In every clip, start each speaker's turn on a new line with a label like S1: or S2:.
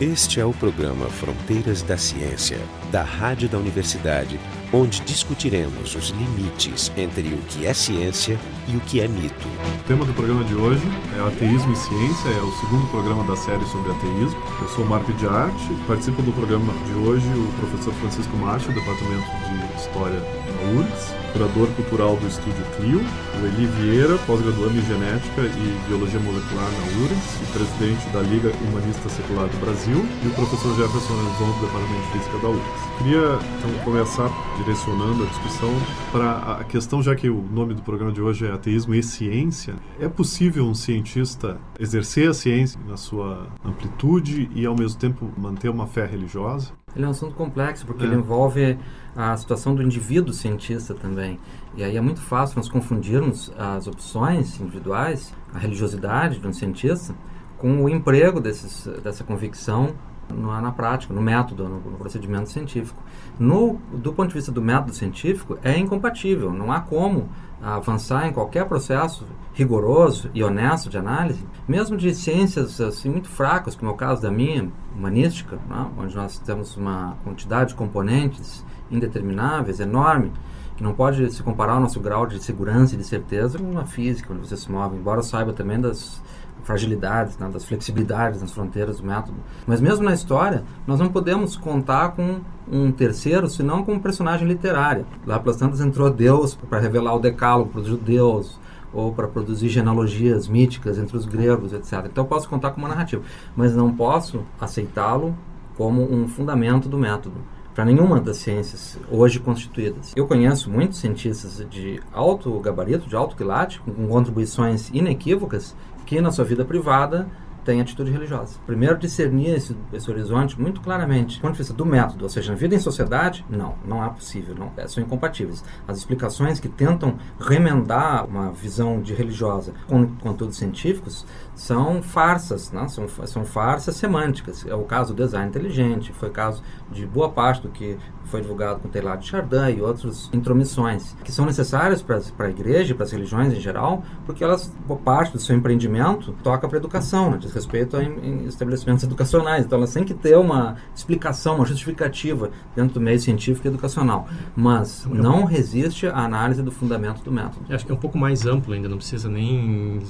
S1: Este é o programa Fronteiras da Ciência, da Rádio da Universidade, onde discutiremos os limites entre o que é ciência e o que é mito.
S2: O tema do programa de hoje é Ateísmo e Ciência, é o segundo programa da série sobre ateísmo. Eu sou Marco de Arte, participo do programa de hoje o professor Francisco Marcha, do Departamento de História URGS, curador cultural do Estúdio Clio, o Eli Vieira, pós-graduando em Genética e Biologia Molecular na URGS e presidente da Liga Humanista Secular do Brasil, e o professor Jefferson Anzon, do Departamento de Física da URGS. Queria então começar direcionando a discussão para a questão, já que o nome do programa de hoje é Ateísmo e Ciência, é possível um cientista exercer a ciência na sua amplitude e ao mesmo tempo manter uma fé religiosa?
S3: Ele é um assunto complexo, porque é. ele envolve a situação do indivíduo cientista também. E aí é muito fácil nós confundirmos as opções individuais, a religiosidade de um cientista, com o emprego desses, dessa convicção na, na prática, no método, no, no, procedimento científico. No, do ponto de vista do método científico, é incompatível. Não há como avançar em qualquer processo rigoroso e honesto de análise, mesmo de ciências assim muito fracas, como é o caso da minha, humanística, né, onde nós temos uma quantidade de componentes indetermináveis, enorme, que não pode se comparar ao nosso grau de segurança e de certeza com uma física, onde você se move, embora saiba também das fragilidades, né, das flexibilidades nas fronteiras do método. Mas mesmo na história, nós não podemos contar com um terceiro, senão com um personagem literário. Lá pelas tantas entrou Deus para revelar o decálogo para os judeus, ou para produzir genealogias míticas entre os gregos, etc. Então eu posso contar com uma narrativa, mas não posso aceitá-lo como um fundamento do método para nenhuma das ciências hoje constituídas. Eu conheço muitos cientistas de alto gabarito, de alto quilate, com contribuições inequívocas, que na sua vida privada tem atitude religiosa. Primeiro, discernir esse, esse, horizonte muito claramente. Do ponto de vista do método, ou seja, na vida em sociedade, não, não é possível, não, é, são incompatíveis. As explicações que tentam remendar uma visão de religiosa com conteúdos científicos são farsas, né? são, são farsas semânticas. É o caso do design inteligente, foi caso de boa parte do que foi divulgado com Teilhard de Chardin e outras intromissões, que são necessárias para a igreja para as religiões em geral, porque elas, por parte do seu empreendimento, toca para a educação, né? diz respeito a em, estabelecimentos educacionais. Então, elas têm que ter uma explicação, uma justificativa dentro do meio científico e educacional. Mas não resiste à análise do fundamento do método.
S4: Eu acho que é um pouco mais amplo ainda, não precisa nem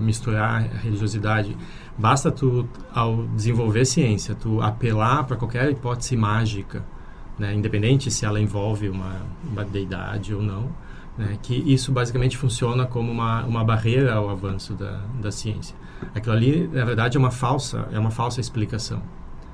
S4: misturar a religiosidade. Basta tu, ao desenvolver ciência, tu apelar para qualquer hipótese mágica, né, independente se ela envolve uma, uma deidade ou não, né, que isso basicamente funciona como uma, uma barreira ao avanço da, da ciência. Aquilo ali, na verdade, é uma falsa, é uma falsa explicação.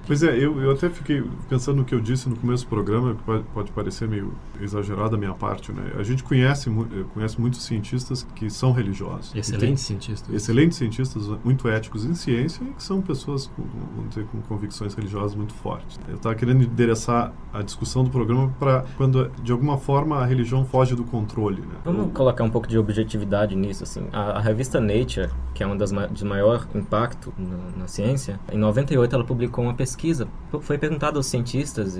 S2: Pois é, eu, eu até fiquei pensando no que eu disse no começo do programa, que pode, pode parecer meio exagerado da minha parte, né? A gente conhece, eh, conhece muitos cientistas que são religiosos.
S4: Excelentes cientistas.
S2: Excelentes cientistas, muito éticos em ciência e que são pessoas com, dizer, com convicções religiosas muito fortes. Eu estava querendo endereçar a discussão do programa para quando, de alguma forma, a religião foge do controle, né?
S5: Vamos colocar um pouco de objetividade nisso, assim. A, a revista Nature, que é uma das de maior impacto na, na ciência, em 98 ela publicou uma pesquisa pesquisa, foi perguntado aos cientistas,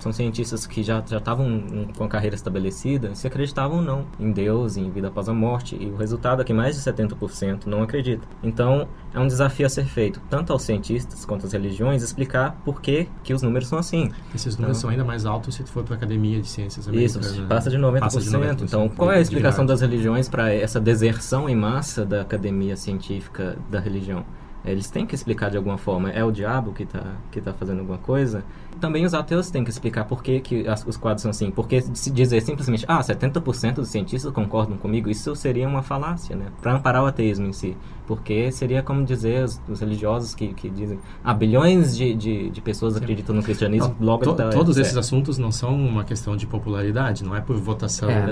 S5: são cientistas que já já estavam com a carreira estabelecida, se acreditavam ou não em Deus, em vida após a morte, e o resultado é que mais de 70% não acredita. Então, é um desafio a ser feito, tanto aos cientistas quanto às religiões, explicar por que, que os números são assim.
S4: Esses números então, são ainda mais altos se for para a Academia de Ciências
S5: Americanas. Isso, passa de 90%. Passa de 90%. Então, qual é a explicação das religiões para essa deserção em massa da academia científica da religião? Eles têm que explicar de alguma forma. É o diabo que está que tá fazendo alguma coisa? Também os ateus têm que explicar por que, que as, os quadros são assim. Porque se dizer simplesmente, ah, 70% dos cientistas concordam comigo, isso seria uma falácia, né? Para amparar o ateísmo em si. Porque seria como dizer os, os religiosos que, que dizem, ah, bilhões de, de, de pessoas Sim. acreditam no cristianismo,
S4: logo... To, tá, todos é, esses é. assuntos não são uma questão de popularidade, não é por votação é,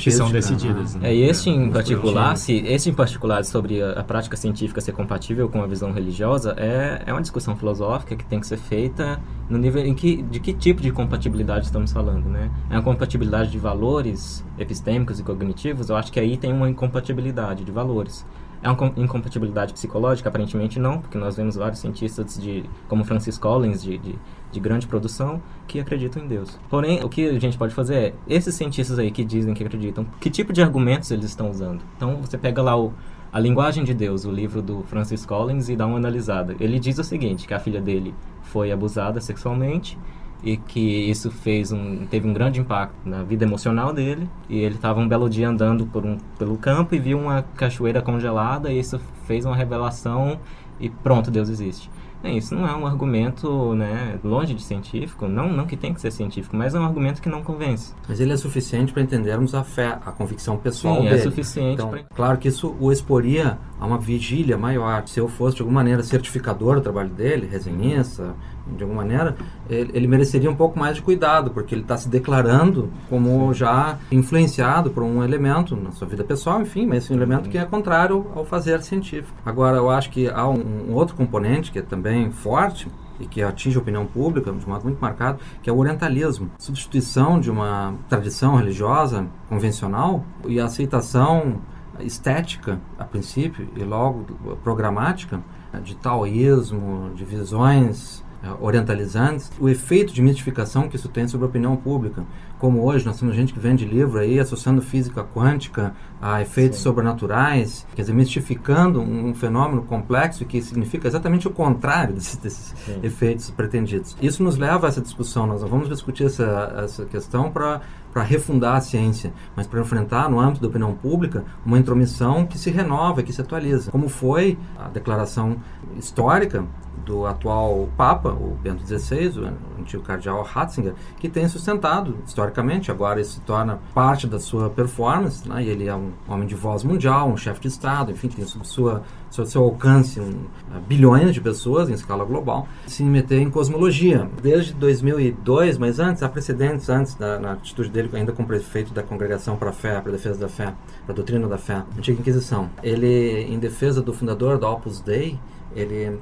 S4: que são decididas.
S5: Né? É, e este em particular, se, este em particular sobre a, a prática científica ser compatível com a visão religiosa é, é uma discussão filosófica que tem que ser feita no nível em que de que tipo de compatibilidade estamos falando, né? É uma compatibilidade de valores epistêmicos e cognitivos? Eu acho que aí tem uma incompatibilidade de valores. É uma incompatibilidade psicológica? Aparentemente não, porque nós vemos vários cientistas de, como Francis Collins, de, de, de, grande produção, que acreditam em Deus. Porém, o que a gente pode fazer é, esses cientistas aí que dizem que acreditam, que tipo de argumentos eles estão usando? Então, você pega lá o, A Linguagem de Deus, o livro do Francis Collins, e dá uma analisada. Ele diz o seguinte, que a filha dele foi abusada sexualmente e que isso fez um, teve um grande impacto na vida emocional dele. E ele estava um belo dia andando por um, pelo campo e viu uma cachoeira congelada e isso fez uma revelação e pronto, Deus existe. Isso não é um argumento né, longe de científico, não, não que tem que ser científico, mas é um argumento que não convence.
S3: Mas ele é suficiente para entendermos a fé, a convicção pessoal
S5: Sim,
S3: dele.
S5: é suficiente.
S3: Então,
S5: pra...
S3: Claro que isso o exporia a uma vigília maior. Se eu fosse, de alguma maneira, certificador do trabalho dele, resenhista, de alguma maneira, ele, ele, mereceria um pouco mais de cuidado, porque ele está se declarando como já influenciado por um elemento na sua vida pessoal, enfim, mas um elemento que é contrário ao fazer científico. Agora, eu acho que há um, um outro componente que é também forte, e que atinge a opinião pública de um modo muito marcado, que é o orientalismo. Substituição de uma tradição religiosa convencional e a aceitação estética, a princípio, e logo programática, de taoísmo, de visões orientalizantes, o efeito de mistificação que isso tem sobre a opinião pública. Como hoje nós temos gente que vende livro aí associando física quântica a efeitos Sim. sobrenaturais, quer dizer, mistificando um fenômeno complexo que significa exatamente o contrário desses, desses efeitos pretendidos. Isso nos leva a essa discussão, nós vamos discutir essa, essa questão para para refundar a ciência, mas para enfrentar no âmbito da opinião pública uma intromissão que se renova, que se atualiza. Como foi a declaração histórica do atual Papa, o Bento XVI, o antigo cardeal Ratzinger, que tem sustentado historicamente, agora isso se torna parte da sua performance, né? ele é um homem de voz mundial, um chefe de Estado, enfim, tem sob sua, seu alcance um, uh, bilhões de pessoas em escala global, se meter em cosmologia. Desde 2002, mas antes, há precedentes antes, da, na atitude dele ainda como prefeito da Congregação para a Fé, para a Defesa da Fé, para a Doutrina da Fé, Antiga Inquisição. Ele, em defesa do fundador da Opus Dei, ele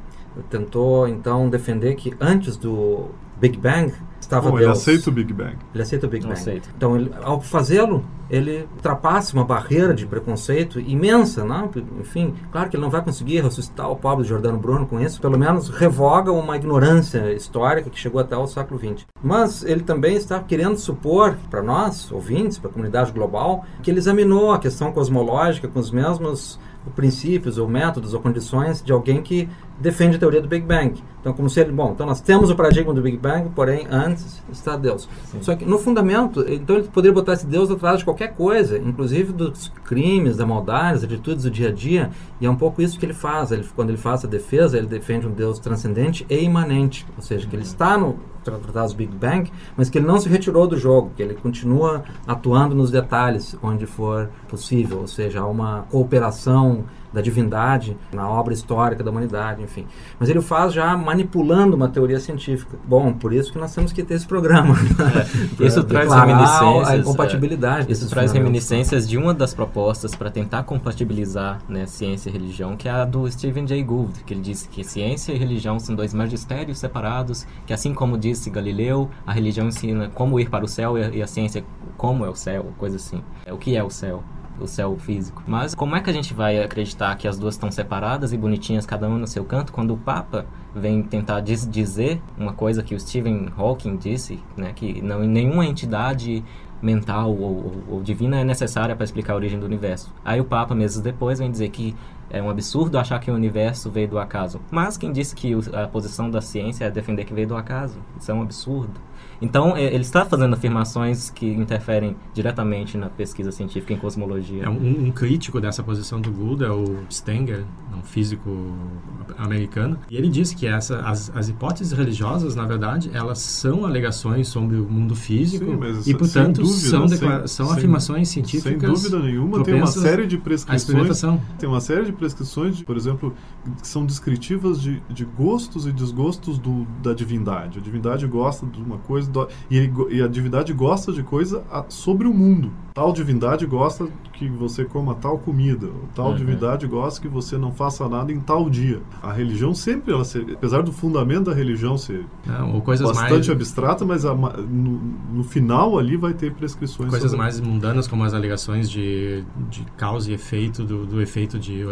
S3: tentou então defender que antes do Big Bang estava
S2: Bom,
S3: Deus.
S2: Ele aceita o Big Bang.
S3: Ele aceita o Big Bang.
S5: Aceita.
S3: Então, ele, ao fazê-lo, ele ultrapassa uma barreira de preconceito imensa, não? Enfim, claro que ele não vai conseguir ressuscitar o pobre Jordano Bruno com isso, pelo menos revoga uma ignorância histórica que chegou até o século XX. Mas ele também está querendo supor para nós, ouvintes, para a comunidade global, que ele examinou a questão cosmológica com os mesmos princípios ou métodos ou condições de alguém que defende a teoria do Big Bang. Então, como se ele, bom, então nós temos o paradigma do Big Bang, porém antes está Deus. Sim. Só que no fundamento, então ele poderia botar esse Deus atrás de qualquer coisa, inclusive dos crimes, da maldade, das atitudes do dia a dia, e é um pouco isso que ele faz. Ele, quando ele faz a defesa, ele defende um Deus transcendente e imanente, ou seja, que ele está no tratado do Big Bang, mas que ele não se retirou do jogo, que ele continua atuando nos detalhes onde for possível, ou seja, há uma cooperação da divindade na obra histórica da humanidade, enfim. Mas ele faz já manipulando uma teoria científica. Bom, por isso que nós temos que ter esse programa.
S5: É, isso traz reminiscências.
S3: A.
S5: É, isso traz reminiscências de uma das propostas para tentar compatibilizar né, ciência e religião, que é a do Stephen Jay Gould, que ele diz que ciência e religião são dois magistérios separados, que assim como disse Galileu, a religião ensina como ir para o céu e a ciência como é o céu, coisa assim. É o que é o céu o céu físico. Mas como é que a gente vai acreditar que as duas estão separadas e bonitinhas, cada uma no seu canto, quando o Papa vem tentar dizer uma coisa que o Stephen Hawking disse, né, que não nenhuma entidade mental ou, ou, ou divina é necessária para explicar a origem do universo. Aí o Papa, meses depois, vem dizer que é um absurdo achar que o universo veio do acaso. Mas quem disse que a posição da ciência é defender que veio do acaso? Isso é um absurdo. Então, é, ele está fazendo afirmações que interferem diretamente na pesquisa científica em cosmologia.
S4: É um, um crítico dessa posição do Gould é o Stenger, um físico americano, e ele disse que essa, as, as hipóteses religiosas, na verdade, elas são alegações sobre o mundo físico Sim, e, portanto, dúvida, são, sem, são sem, afirmações científicas.
S2: Sem dúvida nenhuma, tem uma série de prescrições. Tem uma série de prescrições, por exemplo, que são descritivas de, de gostos e desgostos do, da divindade. A divindade gosta de uma coisa do, e, e, a divindade gosta de coisa a, sobre o mundo. Tal divindade gosta que você coma tal comida. Tal uhum. divindade gosta que você não faça nada em tal dia. A religião sempre, ela ser, apesar do fundamento da religião ser
S4: não,
S2: bastante
S4: mais...
S2: abstrata, mas a, no, no, final ali vai ter prescrições.
S4: Coisas sobre... mais mundanas, como as alegações de, de causa e efeito do, do efeito de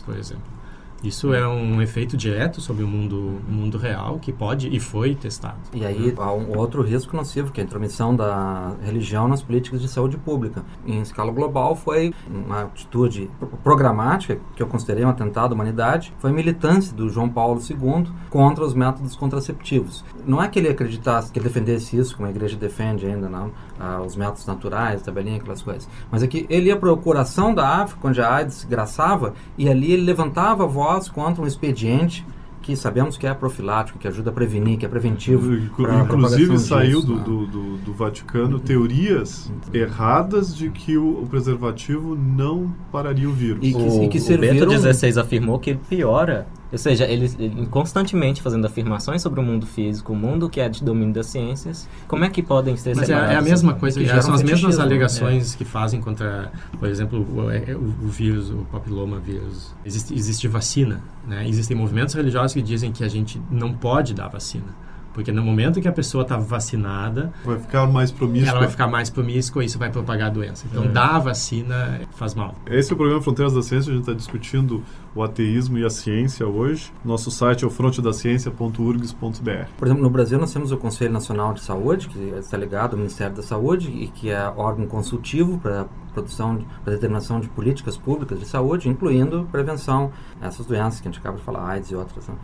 S4: por exemplo. Isso é um efeito direto sobre o mundo, mundo real que pode e foi testado.
S3: E aí há um outro risco nocivo, que é a intromissão da religião nas políticas de saúde pública. Em escala global foi uma atitude programática, que eu considerei um atentado à humanidade, foi a militância do João Paulo II contra os métodos contraceptivos. Não é que ele acreditasse, que ele defendesse isso, como a igreja defende ainda, não, ah, os métodos naturais, tabelinha, aquelas coisas. Mas é que ele ia para o coração da África, onde a AIDS graçava, e ali ele levantava a voz contra um expediente que sabemos que é profilático, que ajuda a prevenir, que é preventivo.
S2: Inclusive saiu disso, do, né? do, do, do, Vaticano teorias erradas de que o, o, preservativo não pararia o vírus.
S5: E que, o, e que serviram... o Bento XVI afirmou que ele piora ou seja, eles, constantemente fazendo afirmações sobre o mundo físico, o mundo que é de domínio das ciências, como é que podem ser
S4: Mas é, é, a mesma coisa, que são as mesmas alegações é. que fazem contra, por exemplo, o, é, o, o vírus, o papiloma vírus. Existe, existe vacina, né? Existem movimentos religiosos que dizem que a gente não pode dar vacina. Porque no momento que a pessoa está vacinada...
S2: Vai ficar mais promíscua.
S4: Ela vai ficar mais promíscua e isso vai propagar a doença. Então, é. dar a vacina faz mal.
S2: Esse é o programa Fronteiras da Ciência. A gente está discutindo o ateísmo e a ciência hoje. Nosso site é o frontedaciencia.urgs.br.
S3: Por exemplo, no Brasil nós temos o Conselho Nacional de Saúde, que está ligado ao Ministério da Saúde e que é órgão consultivo para produção, para determinação de políticas públicas de saúde, incluindo prevenção essas doenças que a gente acaba de falar, AIDS e outras. Né?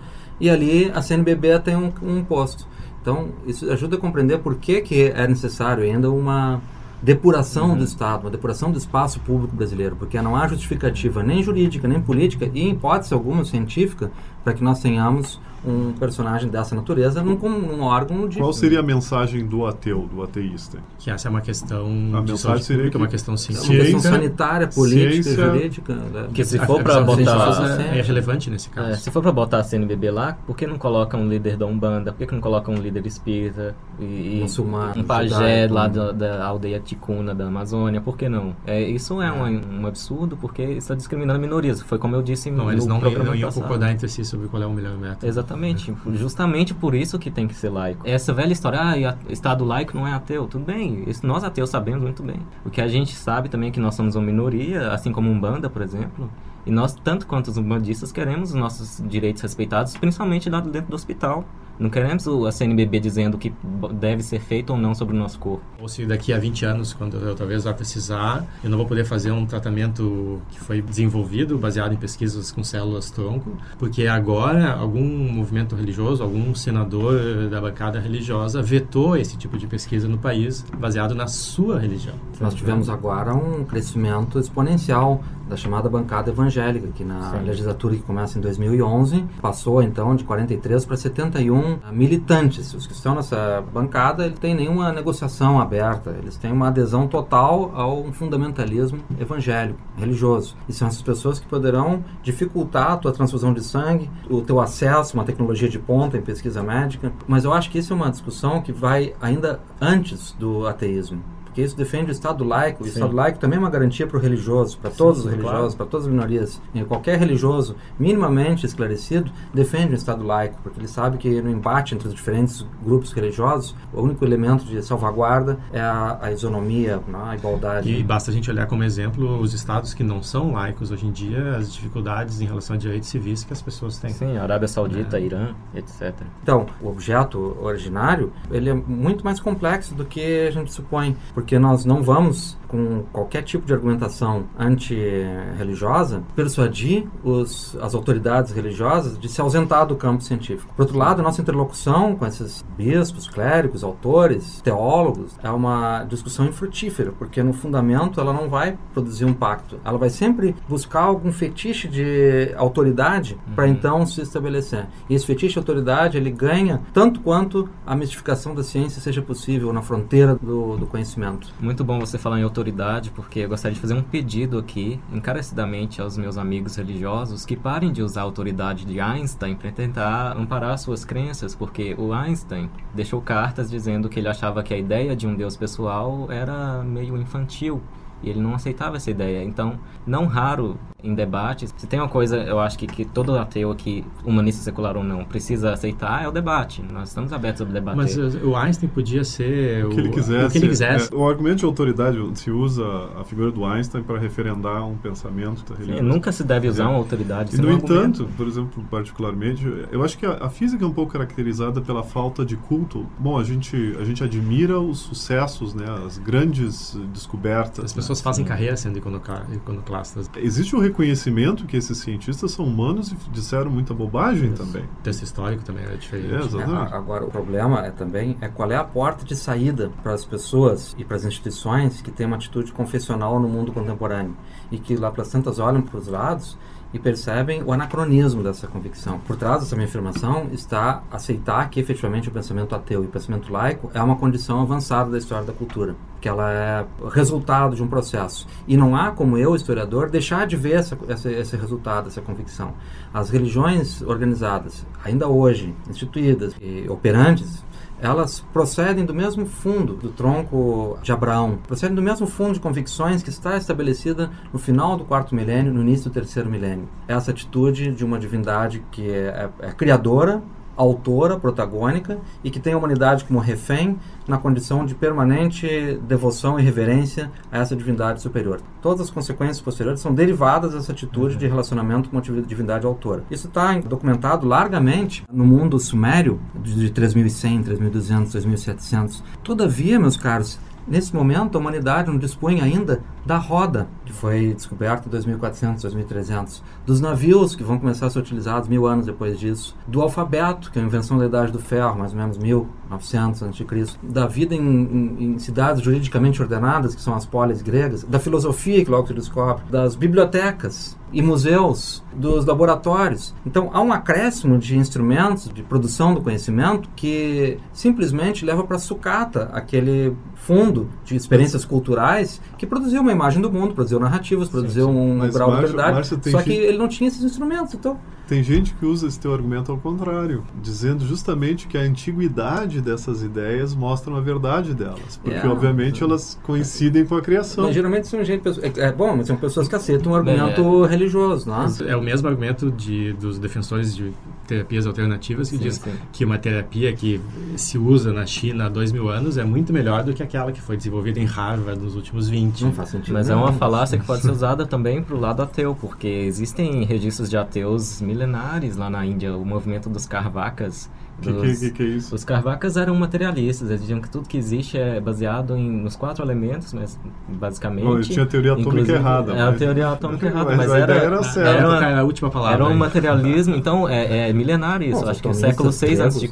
S3: E ali a CNBB tem um, um posto. Então, isso ajuda a compreender por que, que é necessário ainda uma depuração uhum. do Estado, uma depuração do espaço público brasileiro, porque não há justificativa nem jurídica, nem política e, em hipótese alguma, científica, para que nós tenhamos um personagem dessa natureza num, num órgão de...
S2: Qual seria a mensagem do ateu, do ateísta?
S4: Que essa é uma questão
S2: a mensagem seria
S4: pública, que... uma questão científica.
S3: É uma questão sanitária, política, ciência, jurídica.
S5: Né? Que se for para botar...
S4: É, é relevante nesse caso. É,
S5: se for para botar a CNBB lá, por que não coloca um líder da Umbanda? Por que não coloca um líder espírita? E,
S3: Muçulmano,
S5: um pajé lá da, da, aldeia Ticuna, da Amazônia? Por que não? É, isso é um, um absurdo, porque está discriminando minorias. Foi como eu disse
S4: não, no eles não, não iam concordar entre si sobre qual é o melhor método.
S5: Exatamente. Justamente por isso que tem que ser laico. Essa velha história, ah, Estado laico não é ateu. Tudo bem, isso nós ateus sabemos muito bem. O que a gente sabe também é que nós somos uma minoria, assim como Umbanda, por exemplo. E nós, tanto quanto os umbandistas, queremos os nossos direitos respeitados, principalmente dentro do hospital. Não queremos a CNBB dizendo o que deve ser feito ou não sobre o nosso corpo.
S4: Ou se daqui a 20 anos, quando eu talvez vá precisar, eu não vou poder fazer um tratamento que foi desenvolvido baseado em pesquisas com células tronco, porque agora algum movimento religioso, algum senador da bancada religiosa vetou esse tipo de pesquisa no país baseado na sua religião.
S3: Nós tivemos agora um crescimento exponencial da chamada bancada evangélica, que na Sim. legislatura que começa em 2011 passou então de 43 para 71 militantes. Os que estão nessa bancada ele tem nenhuma negociação aberta, eles têm uma adesão total ao fundamentalismo evangélico, religioso. E são essas pessoas que poderão dificultar a tua transfusão de sangue, o teu acesso a uma tecnologia de ponta em pesquisa médica. Mas eu acho que isso é uma discussão que vai ainda antes do ateísmo porque isso defende o Estado laico. O Sim. Estado laico também é uma garantia para o religioso, para todos os religiosos, claro. para todas as minorias. E qualquer religioso minimamente esclarecido defende o Estado laico, porque ele sabe que no embate entre os diferentes grupos religiosos, o único elemento de salvaguarda é a, a isonomia, a igualdade.
S4: E basta a gente olhar como exemplo os estados que não são laicos hoje em dia, as dificuldades em relação a direitos civis que as pessoas têm.
S5: Sim, Arábia Saudita, é. Irã, etc.
S3: Então, o objeto originário, ele é muito mais complexo do que a gente supõe porque nós não vamos com qualquer tipo de argumentação anti-religiosa, persuadir os, as autoridades religiosas de se ausentar do campo científico. Por outro lado, nossa interlocução com esses bispos, clérigos, autores, teólogos, é uma discussão infrutífera, porque no fundamento ela não vai produzir um pacto. Ela vai sempre buscar algum fetiche de autoridade uhum. para então se estabelecer. E esse fetiche de autoridade, ele ganha tanto quanto a mistificação da ciência seja possível na fronteira do, do conhecimento.
S5: Muito bom você falar em autoridade autoridade, porque eu gostaria de fazer um pedido aqui, encarecidamente aos meus amigos religiosos, que parem de usar a autoridade de Einstein para tentar amparar suas crenças, porque o Einstein deixou cartas dizendo que ele achava que a ideia de um Deus pessoal era meio infantil e ele não aceitava essa ideia. Então, não raro, em debates. Se tem uma coisa, eu acho que, que todo ateu aqui, humanista secular ou não, precisa aceitar, é o debate. Nós estamos abertos a debater.
S4: Mas o Einstein podia ser
S2: o, o que ele quisesse. O, que ele quisesse. É, o argumento de autoridade se usa a figura do Einstein para referendar um pensamento da religião.
S5: Sim, nunca se deve usar é. uma autoridade.
S2: E, no entanto, por exemplo, particularmente, eu acho que a, a, física é um pouco caracterizada pela falta de culto. Bom, a gente, a gente admira os sucessos, né, as grandes descobertas.
S4: As pessoas
S2: né?
S4: fazem carreira sendo iconoclastas.
S2: Existe um reconhecimento que esses cientistas são humanos e disseram muita bobagem Isso. também.
S4: O texto histórico também é diferente.
S3: É, é, agora, o problema é também é qual é a porta de saída para as pessoas e para as instituições que têm uma atitude confessional no mundo contemporâneo e que lá pelas tantas olham para os lados e percebem o anacronismo dessa convicção. Por trás dessa minha afirmação está aceitar que efetivamente o pensamento ateu e o pensamento laico é uma condição avançada da história da cultura, que ela é resultado de um processo. E não há como eu, historiador, deixar de ver essa, essa, esse resultado, essa convicção. As religiões organizadas, ainda hoje instituídas e operantes, elas procedem do mesmo fundo do tronco de Abraão, procedem do mesmo fundo de convicções que está estabelecida no final do quarto milênio, no início do terceiro milênio. Essa atitude de uma divindade que é, é, é criadora, autora, protagônica e que tem a humanidade como refém na condição de permanente devoção e reverência a essa divindade superior. Todas as consequências posteriores são derivadas dessa atitude de relacionamento com a divindade autora. Isso está documentado largamente no mundo sumério de 3100, 3200, 2700. Todavia, meus caros, Nesse momento, a humanidade não dispõe ainda da roda, que foi descoberta em 2400, 2300, dos navios, que vão começar a ser utilizados mil anos depois disso, do alfabeto, que é a invenção da Idade do Ferro, mais ou menos 1900 a.C., da vida em, em, em, cidades juridicamente ordenadas, que são as polis gregas, da filosofia, que logo se descobre, das bibliotecas, e museus, dos laboratórios. Então há um acréscimo de instrumentos de produção do conhecimento que simplesmente leva para sucata aquele fundo de experiências culturais que produziu uma imagem do mundo, produziu narrativas, produziu sim, sim. um Mas grau de verdade. Só que ele não tinha esses instrumentos, então
S2: tem gente que usa esse teu argumento ao contrário, dizendo justamente que a antiguidade dessas ideias mostra a verdade delas, porque é, obviamente elas coincidem com a criação.
S3: Mas geralmente são gente, é, é bom, mas são pessoas que aceitam um argumento é, religioso, não
S4: é? É o mesmo argumento de, dos defensores de terapias alternativas que sim, diz sim. que uma terapia que se usa na China há dois mil anos é muito melhor do que aquela que foi desenvolvida em Harvard nos últimos 20.
S5: Não faz sentido. Mas é uma falácia que pode ser usada também para o lado ateu, porque existem registros de ateus mil milenares lá na Índia, o movimento dos Carvacas.
S2: O que, que, que, é isso?
S5: Os Carvacas eram materialistas, eles diziam que tudo que existe é baseado em, nos quatro elementos, mas basicamente... Bom,
S2: tinha a teoria atômica errada.
S5: É a teoria atômica errada, mas,
S2: mas
S5: era,
S2: era, certa. era,
S4: uma, era a última palavra.
S5: Era um materialismo, então é, é milenar isso. Bom, acho que no século 6 a.C.,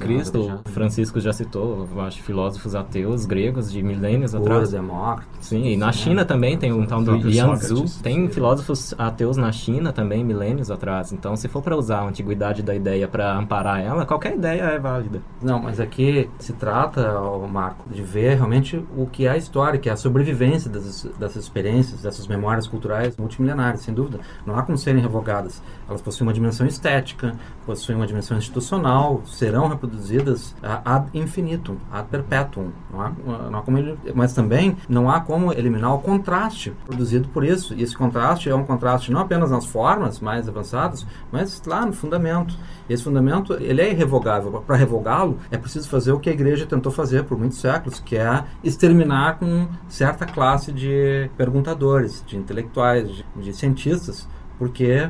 S5: Francisco já citou, acho, filósofos ateus gregos de milênios atrás.
S3: Demócrito.
S5: Sim, e na China também tem um tal do Yanzu. Tem filósofos ateus na China também, milênios atrás. Então, se for para usar a antiguidade da ideia para amparar ela, qualquer ideia é válida.
S3: Não, mas aqui se trata, Marco, de ver realmente o que é a história, que é a sobrevivência dessas, dessas experiências, dessas memórias culturais multimilenares, sem dúvida. Não há como serem revogadas. Elas possuem uma dimensão estética, possuem uma dimensão institucional, serão reproduzidas ad infinitum, ad perpetuum. Não há, não há como mas também não há como eliminar o contraste produzido por isso. E esse contraste é um contraste não apenas nas formas mais avançadas, mas lá no fundamento. Esse fundamento ele é irrevogável. Para revogá-lo, é preciso fazer o que a igreja tentou fazer por muitos séculos, que é exterminar com certa classe de perguntadores, de intelectuais, de, de cientistas, porque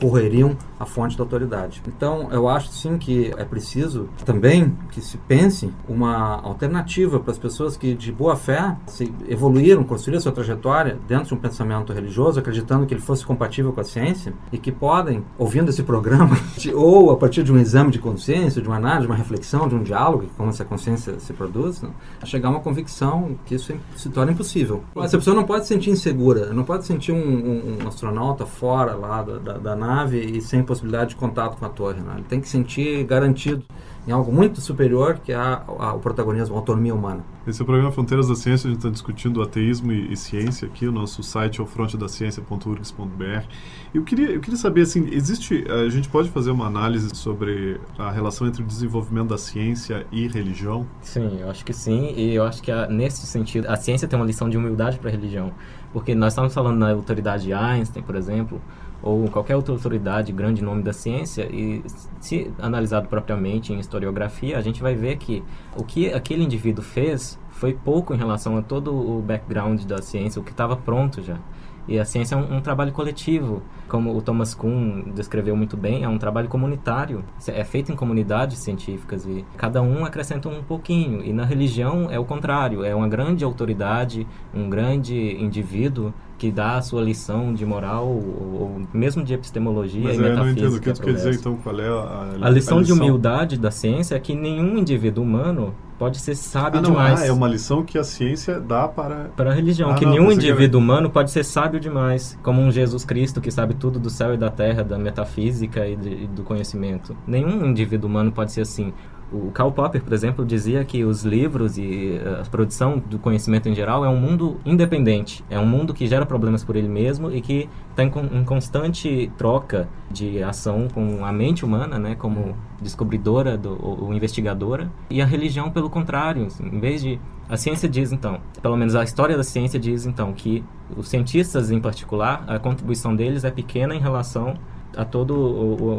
S3: correriam a fonte da autoridade. Então, eu acho sim que é preciso também que se pense uma alternativa para as pessoas que, de boa fé, se evoluíram, construíram a sua trajetória dentro de um pensamento religioso, acreditando que ele fosse compatível com a ciência e que podem, ouvindo esse programa, ou a partir de um exame de consciência, de uma análise, de uma reflexão, de um diálogo, como essa consciência se produz, não? chegar a uma convicção que isso se torna impossível. Essa pessoa não pode se sentir insegura, não pode sentir um, um, um astronauta fora lá da, da, da, nave e sem possibilidade de contato com a torre. Né? Ele tem que sentir garantido em algo muito superior que é a, o protagonismo, a autonomia humana.
S2: Esse é o programa Fronteiras da Ciência, a gente está discutindo ateísmo e, e, ciência aqui, o nosso site é o frontedaciencia.urgs.br. Eu queria, eu queria saber, assim, existe, a gente pode fazer uma análise sobre a relação entre o desenvolvimento da ciência e religião?
S5: Sim, eu acho que sim, e eu acho que a, nesse sentido, a ciência tem uma lição de humildade para a religião, porque nós estamos falando na autoridade de Einstein, por exemplo, ou qualquer outra autoridade, grande nome da ciência, e se analisado propriamente em historiografia, a gente vai ver que o que aquele indivíduo fez foi pouco em relação a todo o background da ciência, o que estava pronto já. E a ciência é um, um, trabalho coletivo, como o Thomas Kuhn descreveu muito bem, é um trabalho comunitário. É feito em comunidades científicas e cada um acrescenta um pouquinho. E na religião é o contrário, é uma grande autoridade, um grande indivíduo que dá a sua lição de moral ou, ou mesmo de epistemologia
S2: Mas
S5: e metafísica.
S2: Mas eu não entendo o que tu quer dizer, então, qual é a,
S5: a, a, lição, a lição de humildade da ciência é que nenhum indivíduo humano pode ser sábio
S2: ah, não,
S5: demais.
S2: Ah, é uma lição que a ciência dá para...
S5: Para a religião, ah, que não, nenhum indivíduo que... humano pode ser sábio demais, como um Jesus Cristo que sabe tudo do céu e da terra, da metafísica e, de, e do conhecimento. Nenhum indivíduo humano pode ser assim. O Karl Popper, por exemplo, dizia que os livros e eh, a produção do conhecimento em geral é um mundo independente, é um mundo que gera problemas por ele mesmo e que está em, constante troca de ação com a mente humana, né, como descobridora do, ou, ou investigadora, e a religião, pelo contrário, assim, em vez de a ciência diz então, pelo menos a história da ciência diz então que os cientistas em particular, a contribuição deles é pequena em relação a toda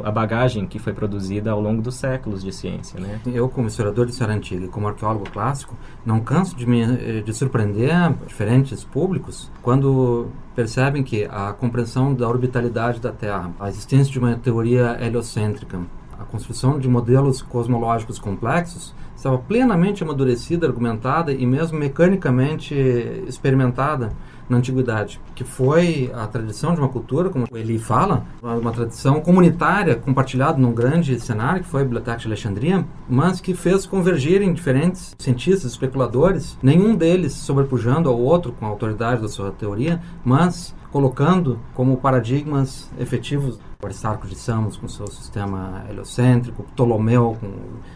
S5: a bagagem que foi produzida ao longo dos séculos de ciência, né?
S3: Eu, como historiador de história antiga e como arqueólogo clássico, não canso de me eh, de surpreender diferentes públicos quando percebem que a compreensão da orbitalidade da Terra, a existência de uma teoria heliocêntrica, a construção de modelos cosmológicos complexos estava plenamente amadurecida, argumentada e mesmo mecanicamente experimentada na antiguidade, que foi a tradição de uma cultura, como ele fala, uma tradição comunitária compartilhada num grande cenário, que foi a Biblioteca de Alexandria, mas que fez convergirem diferentes cientistas, especuladores, nenhum deles sobrepujando ao outro com a autoridade da sua teoria, mas colocando como paradigmas efetivos Aristarco de Samos com seu sistema heliocêntrico, Ptolomeu com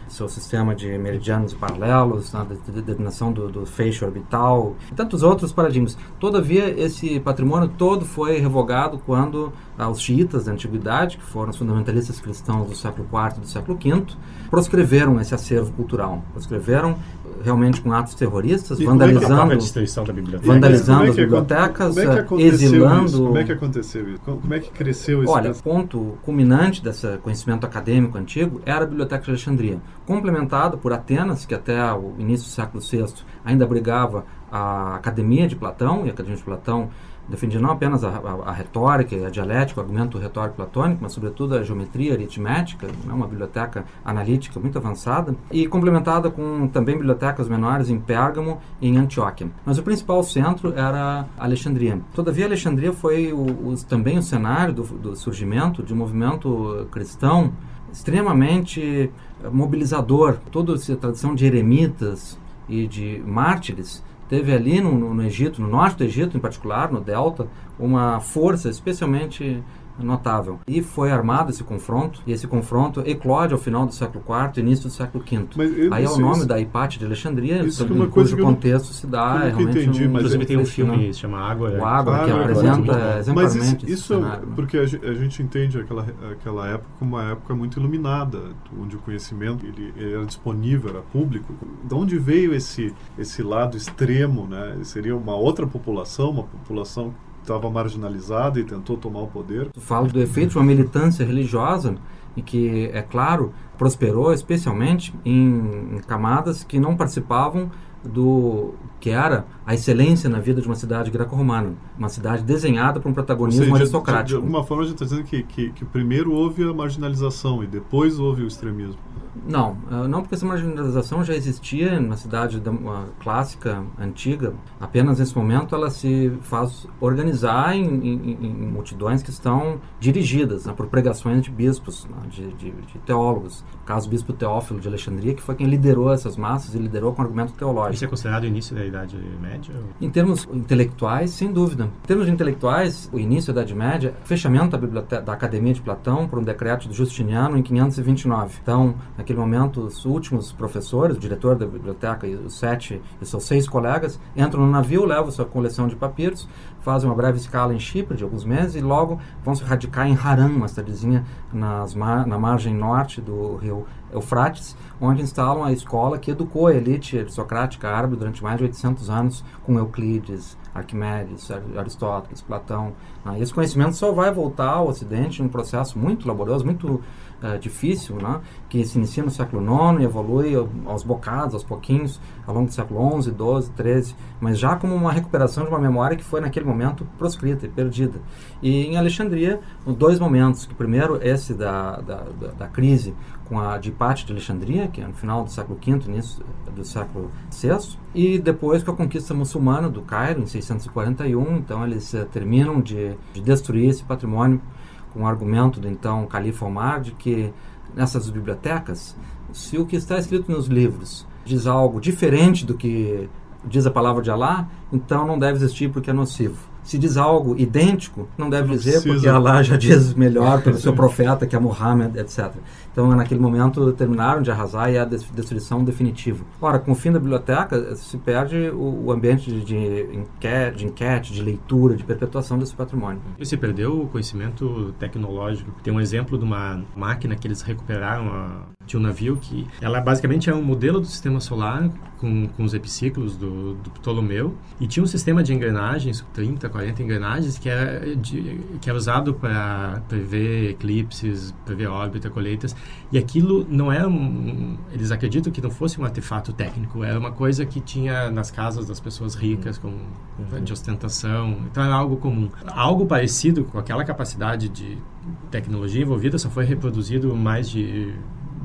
S3: seu sistema de meridianos paralelos, né, de, de determinação do, do, feixe orbital, e tantos outros paradigmas. Todavia, esse patrimônio todo foi revogado quando ah, os xiitas da antiguidade, que foram os fundamentalistas cristãos do século IV e do século V, proscreveram esse acervo cultural, proscreveram realmente com atos terroristas, e vandalizando,
S2: é
S3: que, vandalizando as bibliotecas, exilando. Isso?
S2: Como é que aconteceu isso? Como é que cresceu isso?
S3: Olha, o ponto culminante desse conhecimento acadêmico antigo era a Biblioteca de Alexandria, complementado por Atenas, que até o início do século VI ainda abrigava a Academia de Platão, e a Academia de Platão defendia não apenas a, a, a, retórica a dialética, o argumento retórico platônico, mas sobretudo a geometria aritmética, né, uma biblioteca analítica muito avançada, e complementada com também bibliotecas menores em Pérgamo e em Antioquia. Mas o principal centro era Alexandria. Todavia, Alexandria foi o, o, também o cenário do, do surgimento de um movimento cristão extremamente mobilizador. Toda essa tradição de eremitas e de mártires teve ali no, no, Egito, no norte do Egito em particular, no Delta, uma força especialmente notável. E foi armado esse confronto, e esse confronto eclode ao final do século IV, início do século V. Aí é o nome isso, da Hipátia de Alexandria, isso sobre, é cujo contexto não, se dá é realmente
S4: entendi,
S3: um,
S4: Inclusive tem um filme que se chama Água.
S3: O Água, que apresenta
S2: é exemplarmente Mas isso, isso cenário, porque a, a, gente entende aquela, aquela época como uma época muito iluminada, onde o conhecimento ele, ele era disponível, era público. De onde veio esse, esse lado extremo, né? Seria uma outra população, uma população estava marginalizada e tentou tomar o poder.
S3: Tu fala do efeito de uma militância religiosa e que, é claro, prosperou especialmente em, em camadas que não participavam do que era a excelência na vida de uma cidade greco-romana, uma cidade desenhada para um protagonismo seja, aristocrático. De,
S2: de, alguma forma a gente está dizendo que, que, que, primeiro houve a marginalização e depois houve o extremismo.
S3: Não, ah, não porque essa marginalização já existia na cidade da, clássica, antiga. Apenas nesse momento ela se faz organizar em, em, em multidões que estão dirigidas né, por pregações de bispos, né, de, de, de, teólogos. No caso, o bispo Teófilo de Alexandria, que foi quem liderou essas massas e liderou com argumento teológico.
S4: Isso é considerado o início da Idade Média?
S3: Em termos intelectuais, sem dúvida. Em termos intelectuais, o início da Idade Média, fechamento da, da Academia de Platão por um decreto de Justiniano em 529. Então, Naquele momento, os últimos professores, o diretor da biblioteca e os sete e seus seis colegas entram no navio, levam sua coleção de papiros, fazem uma breve escala em Chipre de alguns meses e logo vão se radicar em Haran, uma cidadezinha nas na margem norte do rio Eufrates, onde instalam a escola que educou a elite aristocrática árabe durante mais de 800 anos com Euclides, Arquimedes, Aristóteles, Platão. Ah, esse conhecimento só vai voltar ao Ocidente num processo muito laboroso, muito uh, difícil, né? que se inicia no século IX e evolui aos bocados, aos pouquinhos, ao longo do século XI, XII, XIII, mas já como uma recuperação de uma memória que foi naquele momento proscrita e perdida. E em Alexandria, dois momentos, primeiro esse da, da, da crise com a de Hipate de Alexandria, que é no final do século V, início do século VI, e depois com a conquista muçulmana do Cairo, em 641, então eles uh, terminam de, de destruir esse patrimônio com o argumento do então califa Omar de que nessas bibliotecas, se o que está escrito nos livros diz algo diferente do que diz a palavra de Alá, então não deve existir porque é nocivo se diz algo idêntico, não deve não dizer precisa. porque Allah já diz melhor pelo seu profeta, que é Muhammad, etc. Então, naquele momento, terminaram de arrasar e a destruição definitiva. Ora, com o fim da biblioteca, se perde o, o ambiente de, de, enquete, de enquete, de leitura, de perpetuação desse patrimônio.
S4: E se perdeu o conhecimento tecnológico. Tem um exemplo de uma máquina que eles recuperaram a, de um navio que ela basicamente é um modelo do sistema solar com, com os epiciclos do, do Ptolomeu e tinha um sistema de engrenagens, 30, 40 engrenagens, que era, de, que era usado para prever eclipses, prever órbita, colheitas. E aquilo não era um, Eles acreditam que não fosse um artefato técnico, era uma coisa que tinha nas casas das pessoas ricas, com, de ostentação. Então era algo comum. Algo parecido com aquela capacidade de tecnologia envolvida só foi reproduzido mais de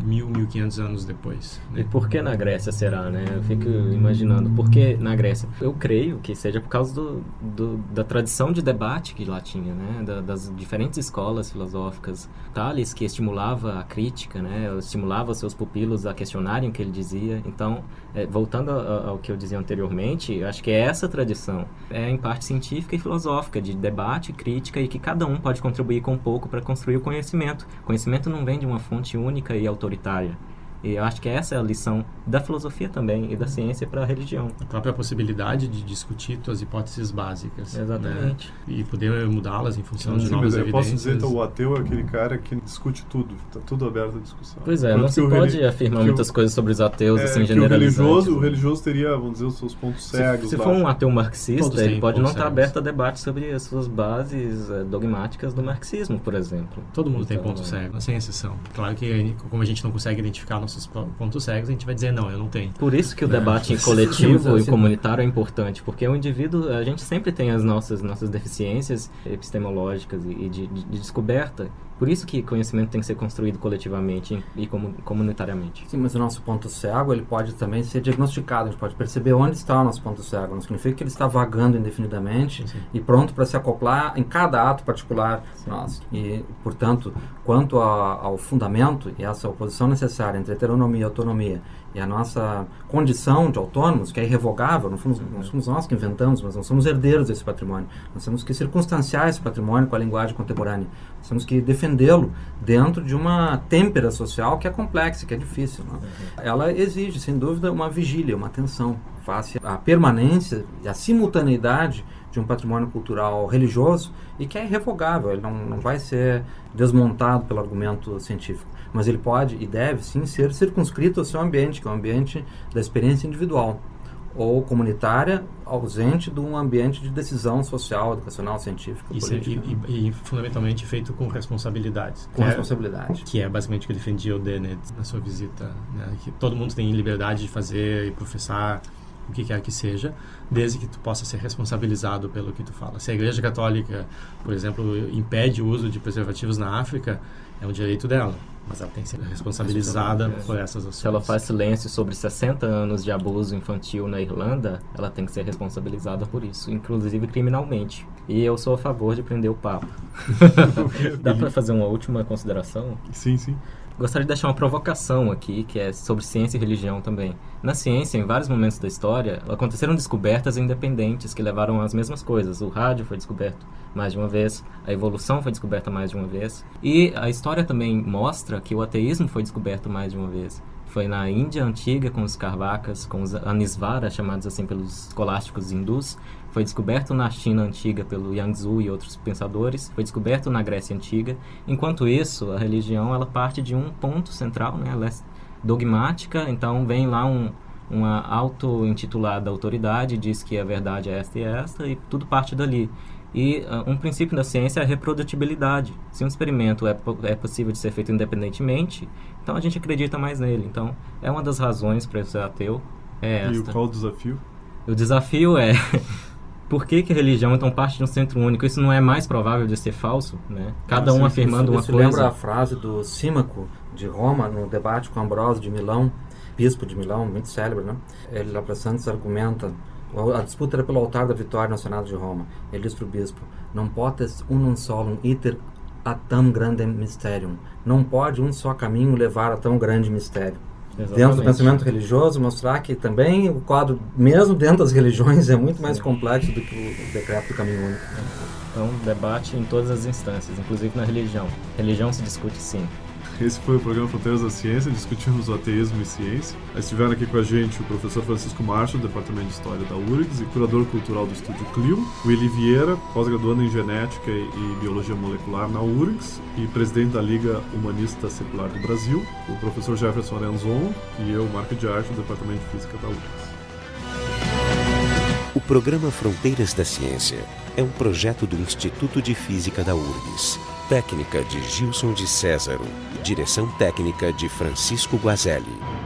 S4: mil, mil quinhentos anos depois.
S5: Né? E por que na Grécia será, né? Eu fico imaginando, por que na Grécia? Eu creio que seja por causa do, do da tradição de debate que lá tinha, né? Da, das diferentes escolas filosóficas. Tales, que estimulava a crítica, né? Estimulava seus pupilos a questionarem o que ele dizia. Então, é, voltando ao, ao que eu dizia anteriormente, acho que é essa tradição é em parte científica e filosófica, de debate, crítica, e que cada um pode contribuir com um pouco para construir o conhecimento. O conhecimento não vem de uma fonte única e autoritária. E eu acho que essa é a lição da filosofia também e da ciência para a religião.
S4: A própria possibilidade de discutir suas hipóteses básicas.
S5: Né? Exatamente.
S4: Né? E poder mudá-las em função Sim, de novas
S2: mas
S4: eu
S2: posso dizer que o ateu é aquele cara que discute tudo, está tudo aberto à discussão.
S5: Pois é, não se pode afirmar muitas coisas sobre os ateus é, assim generalizando.
S2: O religioso, o religioso teria, vamos dizer, os seus pontos cegos.
S5: Se, se for um ateu marxista, ele pode não estar tá aberto a debate sobre as suas bases eh, dogmáticas do marxismo, por exemplo.
S4: Todo mundo então, tem pontos cegos, sem exceção. Claro que como a gente não consegue identificar nossos pontos cegos, cegos, a gente vai dizer, não, eu não tenho.
S5: Por isso que o debate é. coletivo e comunitário é importante, porque o indivíduo, a gente sempre tem as nossas, nossas deficiências epistemológicas e de, de, de descoberta, por isso que conhecimento tem que ser construído coletivamente e comunitariamente.
S3: Sim, mas o nosso ponto cego ele pode também ser diagnosticado. A gente pode perceber onde está o nosso ponto cego. Não significa que ele está vagando indefinidamente Sim. e pronto para se acoplar em cada ato particular Sim. nosso. E, portanto, quanto a, ao fundamento e essa oposição necessária entre heteronomia e autonomia e a nossa condição de autônomos, que é irrevogável, não somos, não somos nós que inventamos, mas não somos herdeiros desse patrimônio. Nós temos que circunstanciar esse patrimônio com a linguagem contemporânea. Temos que defendê-lo dentro de uma têmpera social que é complexa, que é difícil. Né? Ela exige, sem dúvida, uma vigília, uma atenção face à permanência e à simultaneidade de um patrimônio cultural religioso e que é irrevogável, ele não, não vai ser desmontado pelo argumento científico mas ele pode e deve sim ser circunscrito ao seu ambiente, que é o ambiente da experiência individual ou comunitária, ausente de um ambiente de decisão social, educacional, científica,
S4: Isso é, e, e, e, fundamentalmente feito com responsabilidades.
S3: Com que responsabilidade.
S4: É, que é basicamente o que defendia o Dennett na sua visita. Né? Que todo mundo tem liberdade de fazer e professar o que quer que seja, desde que tu possa ser responsabilizado pelo que tu fala. Se a Igreja Católica, por exemplo, impede o uso de preservativos na África, é um direito dela mas ela tem que ser responsabilizada por essas ações.
S5: Se ela faz silêncio sobre 60 anos de abuso infantil na Irlanda, ela tem que ser responsabilizada por isso, inclusive criminalmente. E eu sou a favor de prender o Papa. Dá para fazer uma última consideração?
S2: Sim, sim.
S5: gostaria de deixar uma provocação aqui, que é sobre ciência e religião também. Na ciência, em vários momentos da história, aconteceram descobertas independentes que levaram às mesmas coisas. O rádio foi descoberto mais de uma vez, a evolução foi descoberta mais de uma vez, e a história também mostra que o ateísmo foi descoberto mais de uma vez. Foi na Índia antiga com os Carvacas, com os Anisvara, chamados assim pelos escolásticos hindus, foi descoberto na China antiga pelo Yangtze e outros pensadores, foi descoberto na Grécia antiga. Enquanto isso, a religião ela parte de um ponto central, né? ela é dogmática, então vem lá um, uma auto-intitulada autoridade, diz que a verdade é esta e esta, e tudo parte dali. E uh, um princípio da ciência é a reprodutibilidade. Se um experimento é, é possível de ser feito independentemente, então a gente acredita mais nele. Então, é uma das razões para eu ser ateu. É esta.
S2: E qual o desafio?
S5: O desafio é por que, que a religião então parte de um centro único? Isso não é mais provável de ser falso, né? Cada um afirmando
S3: isso,
S5: uma
S3: isso
S5: coisa.
S3: lembra a frase do Símaco de Roma no debate com Ambrósio de Milão, bispo de Milão, muito célebre, né? Ele lá para Santos argumenta a disputa era pelo altar da vitória Senado de Roma. Ele diz para o bispo: Não potes unum solum iter a tão grande mysterium. Não pode um só caminho levar a tão grande mistério. Exatamente. Dentro do pensamento religioso, mostrar que também o quadro, mesmo dentro das religiões, é muito mais complexo do que o decreto do caminho único.
S5: É um debate em todas as instâncias, inclusive na religião. Religião se discute sim.
S2: Esse foi o programa Fronteiras da Ciência, discutimos o ateísmo e ciência. Estiveram aqui com a gente o professor Francisco Marcho, do Departamento de História da URGS e curador cultural do Estúdio Clio, o Eli Vieira, pós-graduando em Genética e Biologia Molecular na URGS e presidente da Liga Humanista Secular do Brasil, o professor Jefferson Arenzon e eu, Marco de Arte, do Departamento de Física da URGS.
S1: O programa Fronteiras da Ciência é um projeto do Instituto de Física da URGS. Técnica de Gilson de Césaro. Direção técnica de Francisco Guazelli.